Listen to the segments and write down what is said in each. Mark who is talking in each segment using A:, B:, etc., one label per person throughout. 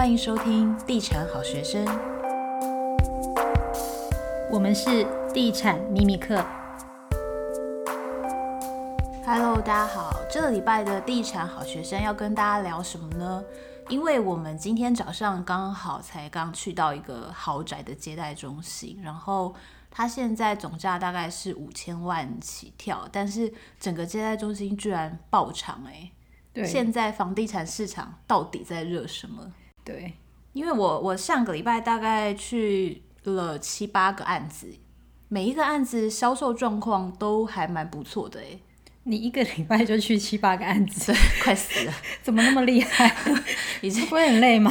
A: 欢迎收听《地产好学生》，
B: 我们是地产秘密课。
A: Hello，大家好，这个礼拜的地产好学生要跟大家聊什么呢？因为我们今天早上刚好才刚去到一个豪宅的接待中心，然后它现在总价大概是五千万起跳，但是整个接待中心居然爆场哎！对，现在房地产市场到底在热什么？
B: 对，
A: 因为我我上个礼拜大概去了七八个案子，每一个案子销售状况都还蛮不错的诶。
B: 你一个礼拜就去七八个案子，
A: 快死了！
B: 怎么那么厉害？已经不会很累吗？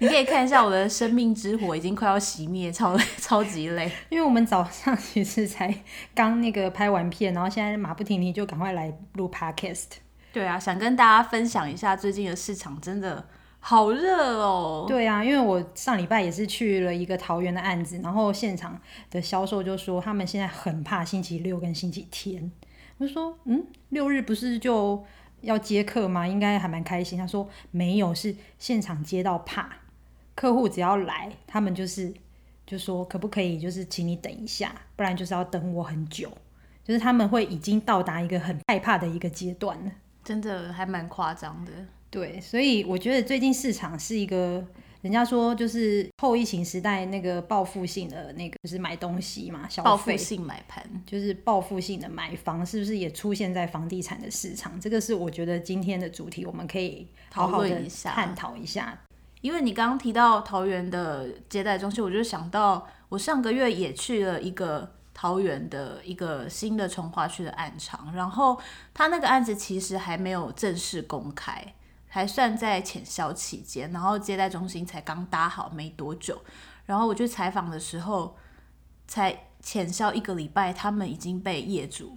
A: 你可以看一下我的生命之火已经快要熄灭，超超级累。
B: 因为我们早上其实才刚那个拍完片，然后现在马不停蹄就赶快来录 podcast。
A: 对啊，想跟大家分享一下最近的市场，真的好热哦。
B: 对啊，因为我上礼拜也是去了一个桃园的案子，然后现场的销售就说他们现在很怕星期六跟星期天。我就说，嗯，六日不是就要接客吗？应该还蛮开心。他说没有，是现场接到怕，客户只要来，他们就是就说可不可以，就是请你等一下，不然就是要等我很久，就是他们会已经到达一个很害怕的一个阶段了。
A: 真的还蛮夸张的。
B: 对，所以我觉得最近市场是一个。人家说就是后疫情时代那个报复性的那个就是买东西嘛，消费
A: 报复性买盘
B: 就是报复性的买房，是不是也出现在房地产的市场？这个是我觉得今天的主题，我们可以好好的探讨一下。
A: 因为你刚刚提到桃园的接待中心，我就想到我上个月也去了一个桃园的一个新的从化区的案场，然后他那个案子其实还没有正式公开。还算在浅销期间，然后接待中心才刚搭好没多久，然后我去采访的时候，才浅销一个礼拜，他们已经被业主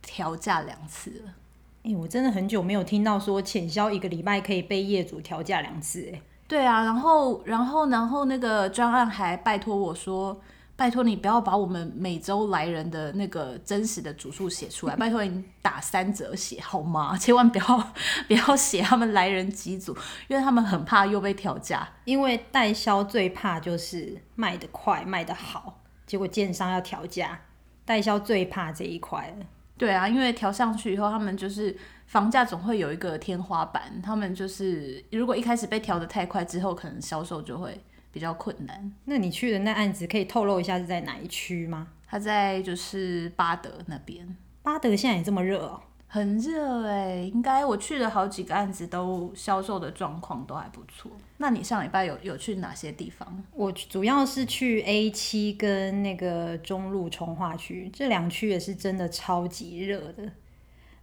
A: 调价两次了。
B: 哎、欸，我真的很久没有听到说浅销一个礼拜可以被业主调价两次，哎。
A: 对啊，然后，然后，然后那个专案还拜托我说。拜托你不要把我们每周来人的那个真实的组数写出来，拜托你打三折写好吗？千万不要不要写他们来人几组，因为他们很怕又被调价。
B: 因为代销最怕就是卖得快卖得好，结果建商要调价，代销最怕这一块了。
A: 对啊，因为调上去以后，他们就是房价总会有一个天花板，他们就是如果一开始被调得太快，之后可能销售就会。比较困难。
B: 那你去的那案子可以透露一下是在哪一区吗？
A: 他在就是巴德那边。
B: 巴德现在也这么热哦？
A: 很热哎，应该我去了好几个案子，都销售的状况都还不错。那你上礼拜有有去哪些地方？
B: 我主要是去 A 七跟那个中路从化区，这两区也是真的超级热的。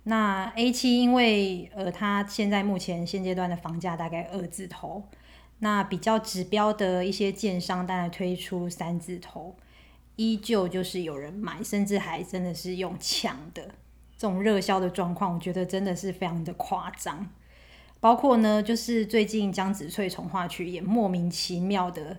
B: 那 A 七因为呃，它现在目前现阶段的房价大概二字头。那比较指标的一些建商，当然推出三字头，依旧就是有人买，甚至还真的是用抢的这种热销的状况，我觉得真的是非常的夸张。包括呢，就是最近江子翠重划区也莫名其妙的，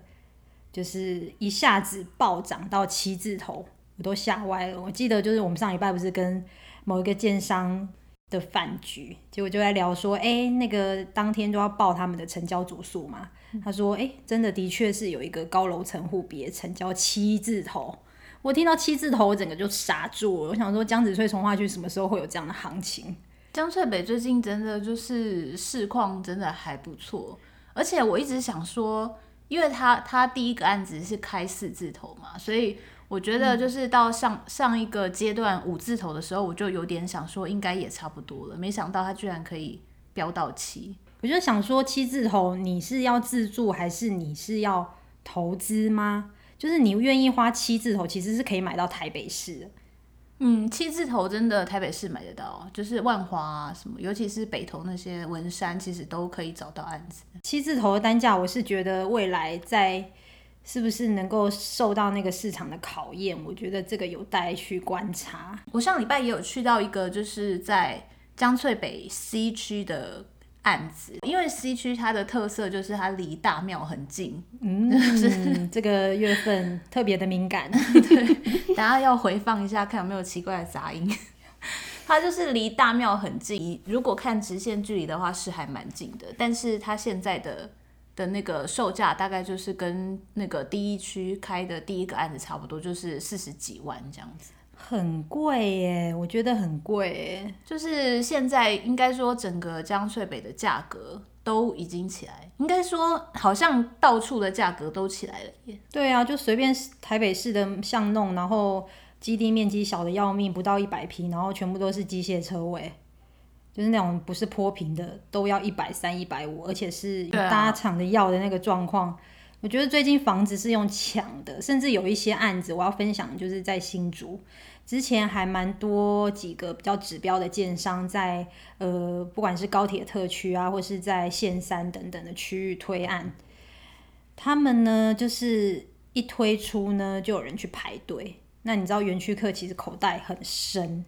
B: 就是一下子暴涨到七字头，我都吓歪了。我记得就是我们上礼拜不是跟某一个建商。的饭局，结果就在聊说，哎、欸，那个当天都要报他们的成交组数嘛。嗯、他说，哎、欸，真的的确是有一个高楼层户别成交七字头。我听到七字头，我整个就傻住了。我想说，江子翠从化区什么时候会有这样的行情？
A: 江翠北最近真的就是市况真的还不错，而且我一直想说，因为他他第一个案子是开四字头嘛，所以。我觉得就是到上上一个阶段五字头的时候，我就有点想说应该也差不多了，没想到它居然可以飙到七。
B: 我就想说七字头你是要自住还是你是要投资吗？就是你愿意花七字头，其实是可以买到台北市的。
A: 嗯，七字头真的台北市买得到，就是万华啊什么，尤其是北投那些文山，其实都可以找到案子。
B: 七字头的单价，我是觉得未来在。是不是能够受到那个市场的考验？我觉得这个有待去观察。
A: 我上礼拜也有去到一个，就是在江翠北 C 区的案子，因为 C 区它的特色就是它离大庙很近。
B: 嗯，这个月份特别的敏感。
A: 对，等下要回放一下，看有没有奇怪的杂音。它就是离大庙很近，如果看直线距离的话是还蛮近的，但是它现在的。的那个售价大概就是跟那个第一区开的第一个案子差不多，就是四十几万这样子。
B: 很贵耶，我觉得很贵耶。
A: 就是现在应该说整个江翠北的价格都已经起来，应该说好像到处的价格都起来了耶。
B: 对啊，就随便台北市的巷弄，然后基地面积小的要命，不到一百平，然后全部都是机械车位，就是那种不是坡平的都要一百三、一百五，而且是大家抢着要的那个状况。我觉得最近房子是用抢的，甚至有一些案子我要分享，就是在新竹。之前还蛮多几个比较指标的建商在呃，不管是高铁特区啊，或是在线三等等的区域推案，他们呢就是一推出呢就有人去排队。那你知道园区客其实口袋很深，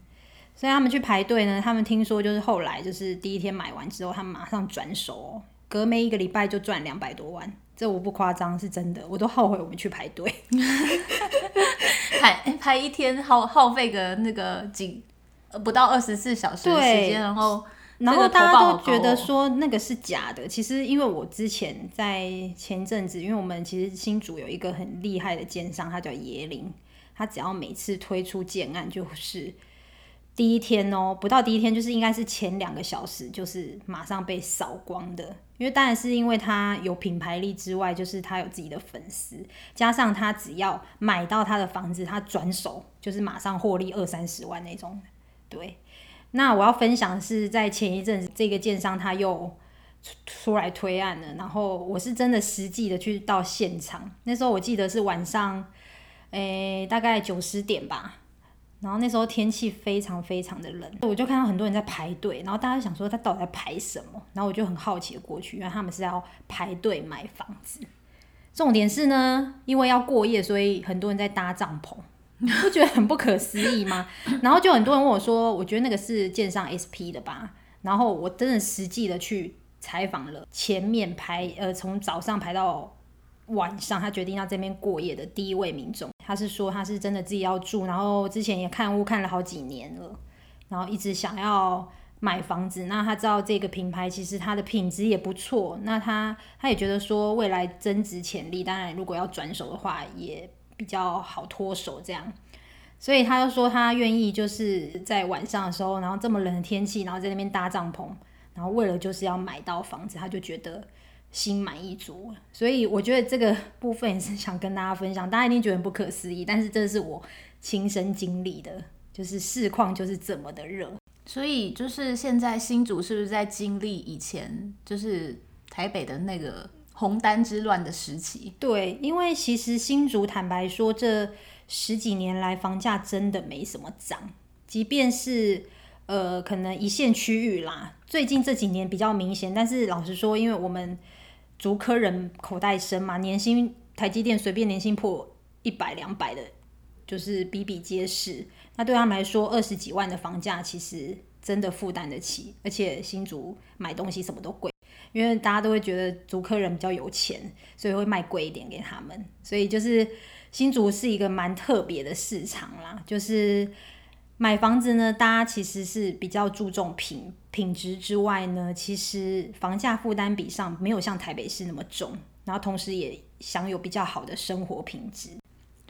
B: 所以他们去排队呢，他们听说就是后来就是第一天买完之后，他们马上转手哦，隔没一个礼拜就赚两百多万。这我不夸张，是真的，我都后悔我们去排队。
A: 排排一天耗耗费个那个几不到二十四小时的时间，然后
B: 然后大家都觉得说那个是假的。其实因为我之前在前阵子，因为我们其实新竹有一个很厉害的奸商，他叫椰林，他只要每次推出建案就是。第一天哦，不到第一天，就是应该是前两个小时，就是马上被扫光的。因为当然是因为他有品牌力之外，就是他有自己的粉丝，加上他只要买到他的房子，他转手就是马上获利二三十万那种。对，那我要分享是在前一阵子，这个建商他又出来推案了，然后我是真的实际的去到现场，那时候我记得是晚上，诶，大概九十点吧。然后那时候天气非常非常的冷，我就看到很多人在排队，然后大家想说他到底在排什么？然后我就很好奇的过去，因为他们是要排队买房子。重点是呢，因为要过夜，所以很多人在搭帐篷，你不觉得很不可思议吗？然后就很多人问我说：“我觉得那个是建商 SP 的吧？”然后我真的实际的去采访了前面排，呃，从早上排到。晚上，他决定要这边过夜的第一位民众，他是说他是真的自己要住，然后之前也看屋看了好几年了，然后一直想要买房子。那他知道这个品牌其实它的品质也不错，那他他也觉得说未来增值潜力，当然如果要转手的话也比较好脱手这样，所以他就说他愿意就是在晚上的时候，然后这么冷的天气，然后在那边搭帐篷，然后为了就是要买到房子，他就觉得。心满意足，所以我觉得这个部分也是想跟大家分享。大家一定觉得不可思议，但是这是我亲身经历的，就是市况就是这么的热。
A: 所以就是现在新竹是不是在经历以前就是台北的那个红单之乱的时期？
B: 对，因为其实新竹坦白说，这十几年来房价真的没什么涨，即便是。呃，可能一线区域啦，最近这几年比较明显。但是老实说，因为我们竹科人口袋深嘛，年薪台积电随便年薪破一百两百的，就是比比皆是。那对他们来说，二十几万的房价其实真的负担得起。而且新竹买东西什么都贵，因为大家都会觉得竹科人比较有钱，所以会卖贵一点给他们。所以就是新竹是一个蛮特别的市场啦，就是。买房子呢，大家其实是比较注重品品质之外呢，其实房价负担比上没有像台北市那么重，然后同时也享有比较好的生活品质。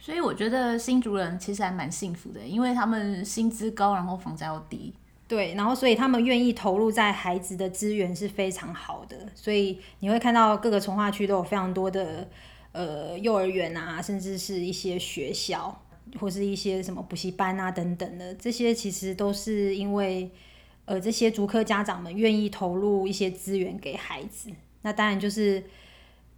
A: 所以我觉得新竹人其实还蛮幸福的，因为他们薪资高，然后房价又低。
B: 对，然后所以他们愿意投入在孩子的资源是非常好的，所以你会看到各个从化区都有非常多的呃幼儿园啊，甚至是一些学校。或是一些什么补习班啊等等的，这些其实都是因为，呃，这些足科家长们愿意投入一些资源给孩子。那当然就是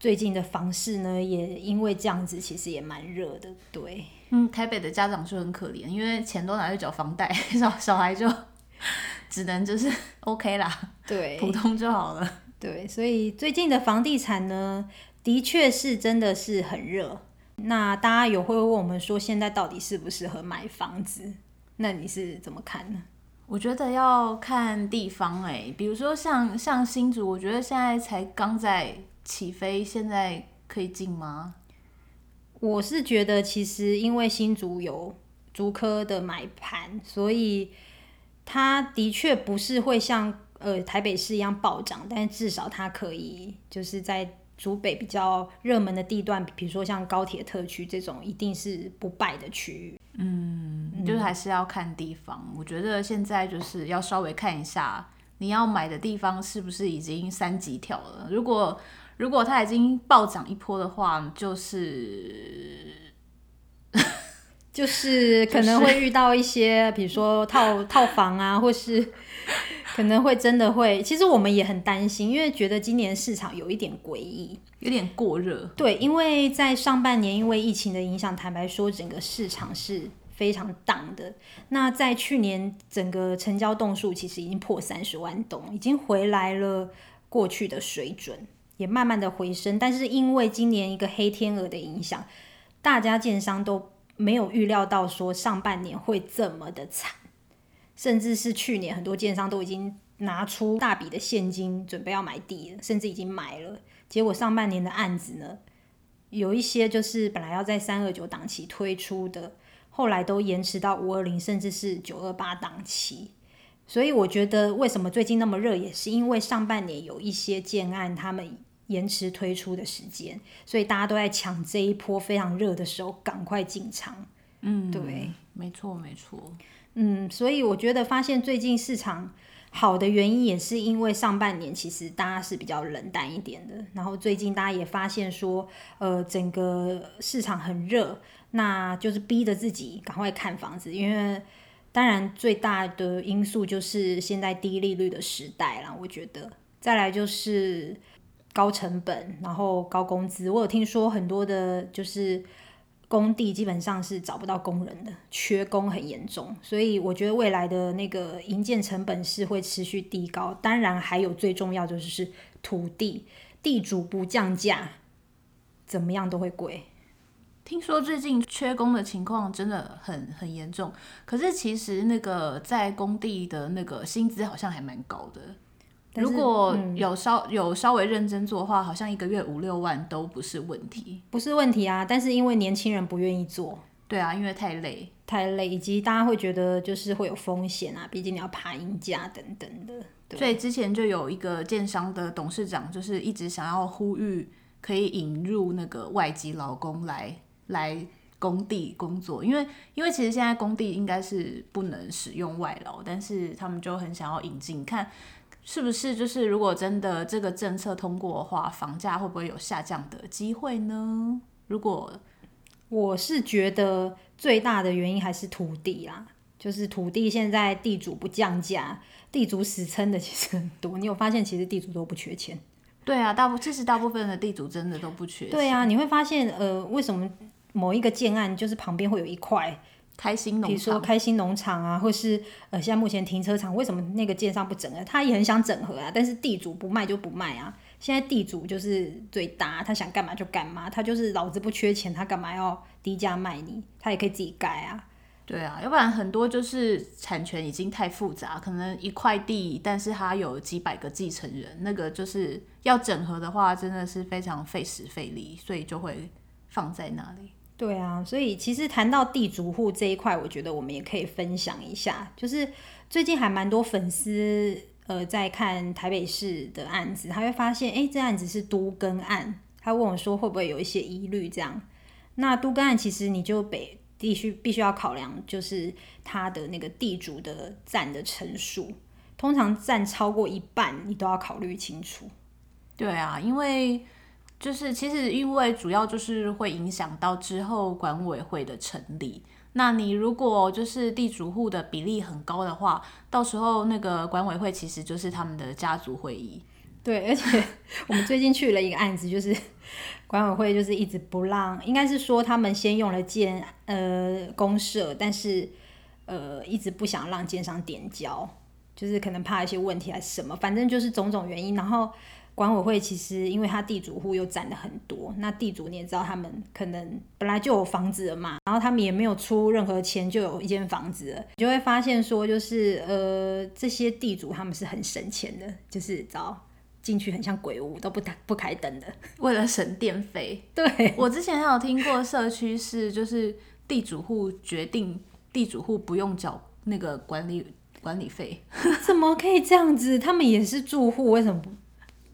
B: 最近的房市呢，也因为这样子，其实也蛮热的。对，
A: 嗯，台北的家长就很可怜，因为钱都拿去缴房贷，小小孩就只能就是 OK 啦，
B: 对，
A: 普通就好了。
B: 对，所以最近的房地产呢，的确是真的是很热。那大家有会问我们说，现在到底适不适合买房子？那你是怎么看呢？
A: 我觉得要看地方哎、欸，比如说像像新竹，我觉得现在才刚在起飞，现在可以进吗？
B: 我是觉得其实因为新竹有竹科的买盘，所以它的确不是会像呃台北市一样暴涨，但至少它可以就是在。竹北比较热门的地段，比如说像高铁特区这种，一定是不败的区域。
A: 嗯，就是还是要看地方。嗯，我觉得现在就是要稍微看一下，你要买的地方是不是已经三级跳了。如果如果它已经暴涨一波的话，就是
B: 就是可能会遇到一些，比如说套 套房啊，或是。可能会真的会，其实我们也很担心，因为觉得今年市场有一点诡异，
A: 有点过热。
B: 对，因为在上半年因为疫情的影响，坦白说，整个市场是非常荡的。那在去年，整个成交栋数其实已经破三十万栋，已经回来了过去的水准，也慢慢的回升。但是因为今年一个黑天鹅的影响，大家建商都没有预料到说上半年会这么的惨。甚至是去年很多建商都已经拿出大笔的现金准备要买地了，甚至已经买了。结果上半年的案子呢，有一些就是本来要在三二九档期推出的，后来都延迟到五二零，甚至是九二八档期。所以我觉得为什么最近那么热，也是因为上半年有一些建案他们延迟推出的时间，所以大家都在抢这一波非常热的时候赶快进场。
A: 嗯，对，没错，没错。
B: 嗯，所以我觉得发现最近市场好的原因，也是因为上半年其实大家是比较冷淡一点的，然后最近大家也发现说，呃，整个市场很热，那就是逼着自己赶快看房子，因为当然最大的因素就是现在低利率的时代啦，我觉得再来就是高成本，然后高工资，我有听说很多的就是。工地基本上是找不到工人的，缺工很严重，所以我觉得未来的那个营建成本是会持续递高。当然，还有最重要就是土地，地主不降价，怎么样都会贵。
A: 听说最近缺工的情况真的很很严重，可是其实那个在工地的那个薪资好像还蛮高的。如果有稍、嗯、有稍微认真做的话，好像一个月五六万都不是问题，
B: 不是问题啊。但是因为年轻人不愿意做，
A: 对啊，因为太累，
B: 太累，以及大家会觉得就是会有风险啊，毕竟你要爬鹰架等等的。
A: 所以之前就有一个建商的董事长，就是一直想要呼吁可以引入那个外籍劳工来来工地工作，因为因为其实现在工地应该是不能使用外劳，但是他们就很想要引进看。是不是就是如果真的这个政策通过的话，房价会不会有下降的机会呢？如果
B: 我是觉得最大的原因还是土地啦，就是土地现在地主不降价，地主死撑的其实很多。你有发现其实地主都不缺钱？
A: 对啊，大部其实大部分的地主真的都不缺钱。
B: 对啊，你会发现呃，为什么某一个建案就是旁边会有一块？
A: 开心农场，比如
B: 说开心农场啊，或是呃，现在目前停车场，为什么那个建商不整合？他也很想整合啊，但是地主不卖就不卖啊。现在地主就是最大，他想干嘛就干嘛，他就是老子不缺钱，他干嘛要低价卖你？他也可以自己盖啊。
A: 对啊，要不然很多就是产权已经太复杂，可能一块地，但是他有几百个继承人，那个就是要整合的话，真的是非常费时费力，所以就会放在那里。
B: 对啊，所以其实谈到地主户这一块，我觉得我们也可以分享一下。就是最近还蛮多粉丝呃在看台北市的案子，他会发现，哎，这案子是都更案，他问我说会不会有一些疑虑这样。那都更案其实你就得必须必须要考量，就是他的那个地主的占的成数，通常占超过一半，你都要考虑清楚。
A: 对啊，因为。就是其实因为主要就是会影响到之后管委会的成立。那你如果就是地主户的比例很高的话，到时候那个管委会其实就是他们的家族会议。
B: 对，而且我们最近去了一个案子，就是 管委会就是一直不让，应该是说他们先用了建呃公社，但是呃一直不想让建商点交，就是可能怕一些问题还是什么，反正就是种种原因，然后。管委会其实，因为他地主户又占了很多，那地主你也知道，他们可能本来就有房子了嘛，然后他们也没有出任何钱，就有一间房子了，你就会发现说，就是呃，这些地主他们是很省钱的，就是找进去很像鬼屋，都不打不开灯的，
A: 为了省电费。
B: 对，
A: 我之前还有听过社区是，就是地主户决定地主户不用缴那个管理管理费，
B: 怎么可以这样子？他们也是住户，为什么不？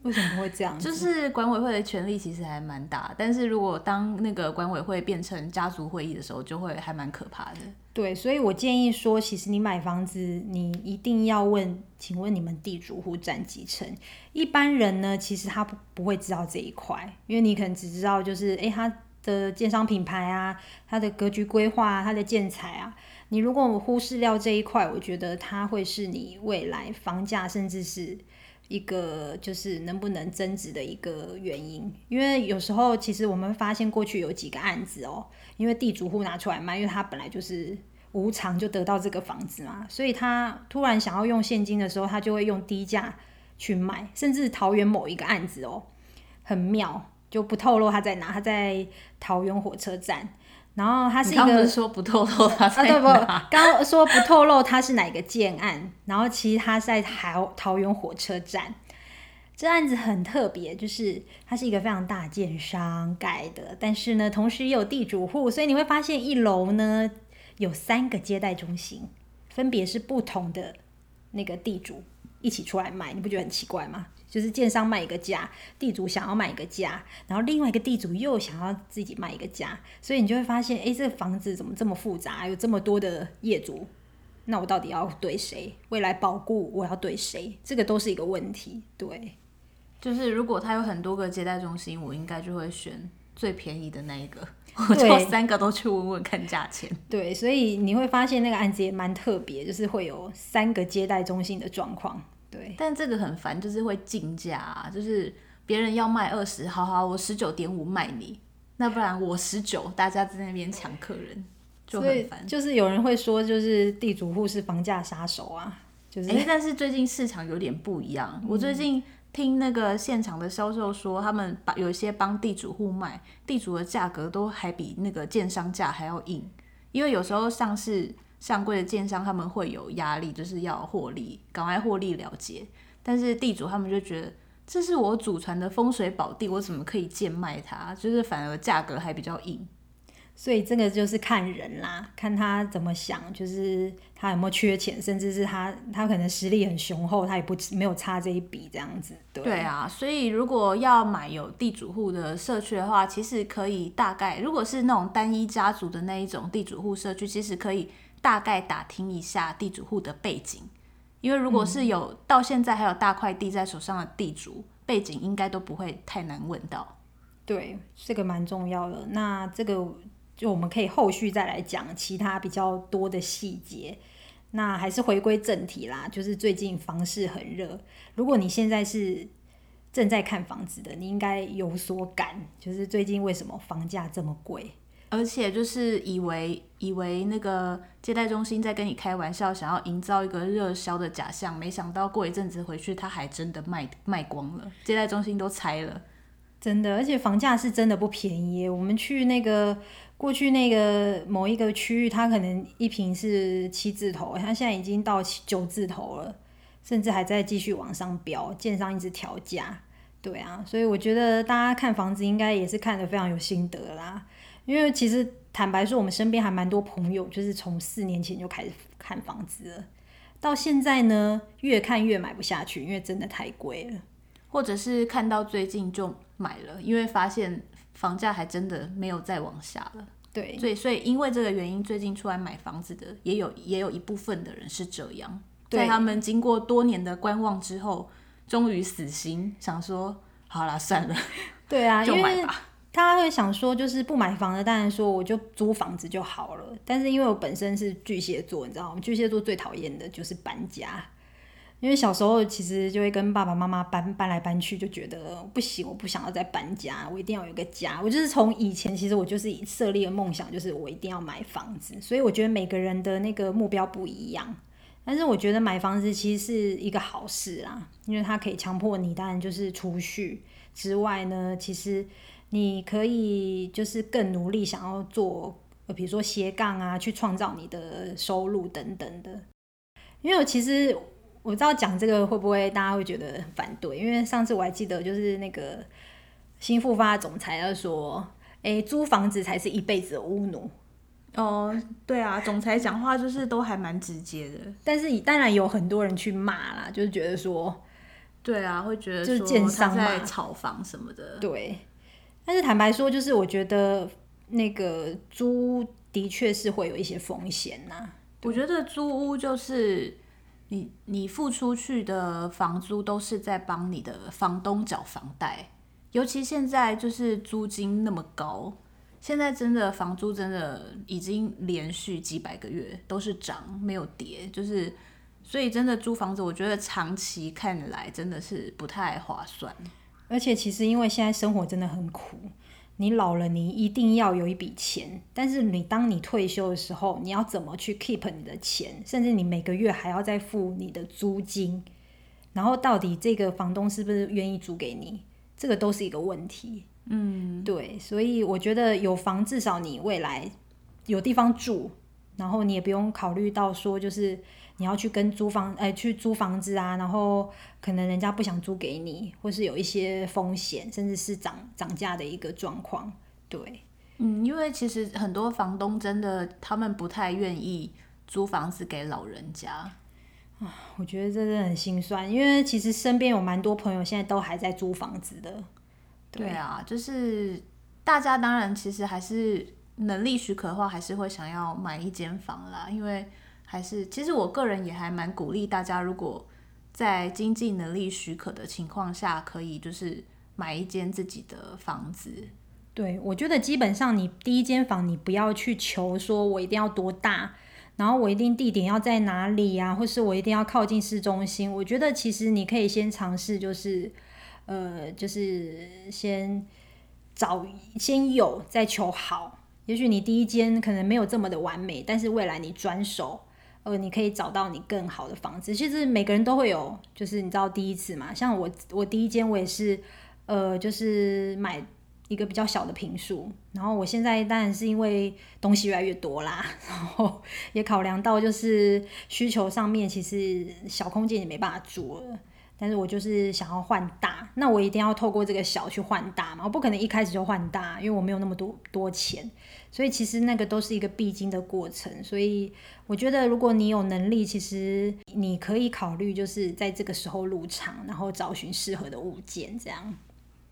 B: 为什么会这样？
A: 就是管委会的权力其实还蛮大，但是如果当那个管委会变成家族会议的时候，就会还蛮可怕的。
B: 对，所以我建议说，其实你买房子，你一定要问，请问你们地主户占几成？一般人呢，其实他不不会知道这一块，因为你可能只知道就是，诶，他的建商品牌啊，他的格局规划啊，他的建材啊。你如果忽视掉这一块，我觉得它会是你未来房价甚至是一个就是能不能增值的一个原因。因为有时候其实我们发现过去有几个案子哦，因为地主户拿出来卖，因为他本来就是无偿就得到这个房子嘛，所以他突然想要用现金的时候，他就会用低价去卖。甚至桃园某一个案子哦，很妙，就不透露他在哪，他在桃园火车站。然后他是一个，
A: 刚说不透露他？
B: 啊，对不，刚刚说不透露他是哪个建案。然后其实他在桃桃园火车站，这案子很特别，就是它是一个非常大建商盖的，但是呢，同时也有地主户，所以你会发现一楼呢有三个接待中心，分别是不同的那个地主一起出来卖，你不觉得很奇怪吗？就是建商卖一个价，地主想要卖一个价，然后另外一个地主又想要自己卖一个价，所以你就会发现，哎，这个房子怎么这么复杂？有这么多的业主，那我到底要对谁？未来保固我要对谁？这个都是一个问题。对，
A: 就是如果他有很多个接待中心，我应该就会选最便宜的那一个，我就三个都去问问看价钱。
B: 对，所以你会发现那个案子也蛮特别，就是会有三个接待中心的状况。对，
A: 但这个很烦，就是会竞价啊，就是别人要卖二十，好好，我十九点五卖你，那不然我十九，大家在那边抢客人，就很烦。
B: 就是有人会说，就是地主户是房价杀手啊，就是。
A: 欸，但是最近市场有点不一样，嗯，我最近听那个现场的销售说，他们把有一些帮地主户卖，地主的价格都还比那个建商价还要硬，因为有时候上市。上柜的建商他们会有压力，就是要获利，赶快获利了结。但是地主他们就觉得这是我祖传的风水宝地，我怎么可以贱卖它？就是反而价格还比较硬。
B: 所以这个就是看人啦，看他怎么想，就是他有没有缺钱，甚至是他他可能实力很雄厚，他也不没有差这一笔这样子。对，
A: 对啊，所以如果要买有地主户的社区的话，其实可以大概，如果是那种单一家族的那一种地主户社区，其实可以。大概打听一下地主户的背景，因为如果是有、嗯、到现在还有大块地在手上的地主，背景应该都不会太难问到。
B: 对，这个蛮重要的。那这个就我们可以后续再来讲其他比较多的细节。那还是回归正题啦，就是最近房市很热。如果你现在是正在看房子的，你应该有所感，就是最近为什么房价这么贵？
A: 而且就是以为以为那个接待中心在跟你开玩笑，想要营造一个热销的假象，没想到过一阵子回去，他还真的卖卖光了，接待中心都拆了，
B: 真的。而且房价是真的不便宜，我们去那个过去那个某一个区域，它可能一坪是七字头，它现在已经到九字头了，甚至还在继续往上飙，建商一直调价。对啊，所以我觉得大家看房子应该也是看得非常有心得啦。因为其实坦白说，我们身边还蛮多朋友，就是从四年前就开始看房子了，到现在呢，越看越买不下去，因为真的太贵了，
A: 或者是看到最近就买了，因为发现房价还真的没有再往下了。
B: 对，
A: 所以所以因为这个原因，最近出来买房子的也有也有一部分的人是这样，在他们经过多年的观望之后，终于死心，想说好啦，算了，
B: 对啊，
A: 就买吧。
B: 他会想说，就是不买房的，当然说我就租房子就好了。但是因为我本身是巨蟹座，你知道吗？巨蟹座最讨厌的就是搬家。因为小时候其实就会跟爸爸妈妈搬搬来搬去，就觉得不行，我不想要再搬家，我一定要有个家。我就是从以前其实我就是设立的梦想，就是我一定要买房子。所以我觉得每个人的那个目标不一样，但是我觉得买房子其实是一个好事啦，因为它可以强迫你，当然就是储蓄之外呢，其实。你可以就是更努力，想要做，比如说斜杠啊，去创造你的收入等等的。因为我其实我知道讲这个会不会大家会觉得反对？因为上次我还记得，就是那个新复发总裁要说，哎，租房子才是一辈子的屋奴。
A: 哦，对啊，总裁讲话就是都还蛮直接的。
B: 但是当然有很多人去骂啦，就是觉得说。
A: 对啊，会觉得
B: 就是建商
A: 在炒房什么的。
B: 对，但是坦白说，就是我觉得那个租的确是会有一些风险呐、
A: 我觉得租屋就是你你付出去的房租都是在帮你的房东缴房贷，尤其现在就是租金那么高，现在真的房租真的已经连续几百个月都是涨没有跌，就是所以真的租房子，我觉得长期看来真的是不太划算。
B: 而且其实因为现在生活真的很苦。你老了，你一定要有一笔钱，但是你当你退休的时候，你要怎么去 keep 你的钱？甚至你每个月还要再付你的租金，然后到底这个房东是不是愿意租给你？这个都是一个问题。
A: 嗯，
B: 对，所以我觉得有房，至少你未来有地方住，然后你也不用考虑到说就是。你要去跟租房，哎、欸，去租房子啊，然后可能人家不想租给你，或是有一些风险，甚至是涨涨价的一个状况。对，
A: 嗯，因为其实很多房东真的他们不太愿意租房子给老人家
B: 啊，我觉得这真的很心酸，因为其实身边有蛮多朋友现在都还在租房子的。
A: 对，对啊，就是大家当然其实还是能力许可的话，还是会想要买一间房啦，因为。还是，其实我个人也还蛮鼓励大家，如果在经济能力许可的情况下，可以就是买一间自己的房子。
B: 对，我觉得基本上你第一间房，你不要去求说我一定要多大，然后我一定地点要在哪里啊，或是我一定要靠近市中心。我觉得其实你可以先尝试，就是呃，就是先找先有，再求好。也许你第一间可能没有这么的完美，但是未来你转手。呃，你可以找到你更好的房子。其实每个人都会有，就是你知道第一次嘛。像我，我第一间我也是，呃，就是买一个比较小的平数。然后我现在当然是因为东西越来越多啦，然后也考量到就是需求上面，其实小空间也没办法住了。但是我就是想要换大，那我一定要透过这个小去换大嘛，我不可能一开始就换大，因为我没有那么多多钱，所以其实那个都是一个必经的过程。所以我觉得，如果你有能力，其实你可以考虑就是在这个时候入场，然后找寻适合的物件，这样。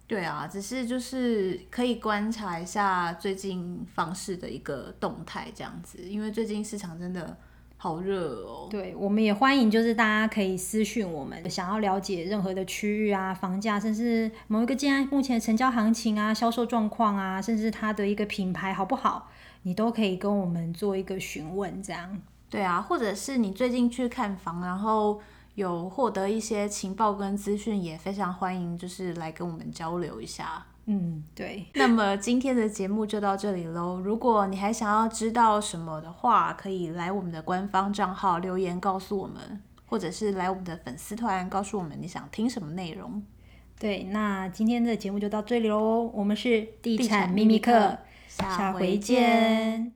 A: 对啊，只是就是可以观察一下最近房市的一个动态，这样子，因为最近市场真的。好热哦！
B: 对，我们也欢迎，就是大家可以私讯我们，想要了解任何的区域啊、房价，甚至某一个建案目前的成交行情啊、销售状况啊，甚至它的一个品牌好不好，你都可以跟我们做一个询问，这样。
A: 对啊，或者是你最近去看房，然后有获得一些情报跟资讯，也非常欢迎，就是来跟我们交流一下。
B: 嗯，对。
A: 那么今天的节目就到这里喽。如果你还想要知道什么的话，可以来我们的官方账号留言告诉我们，或者是来我们的粉丝团告诉我们你想听什么内容。
B: 对，那今天的节目就到这里喽。我们是地产秘密课，
A: 下回见。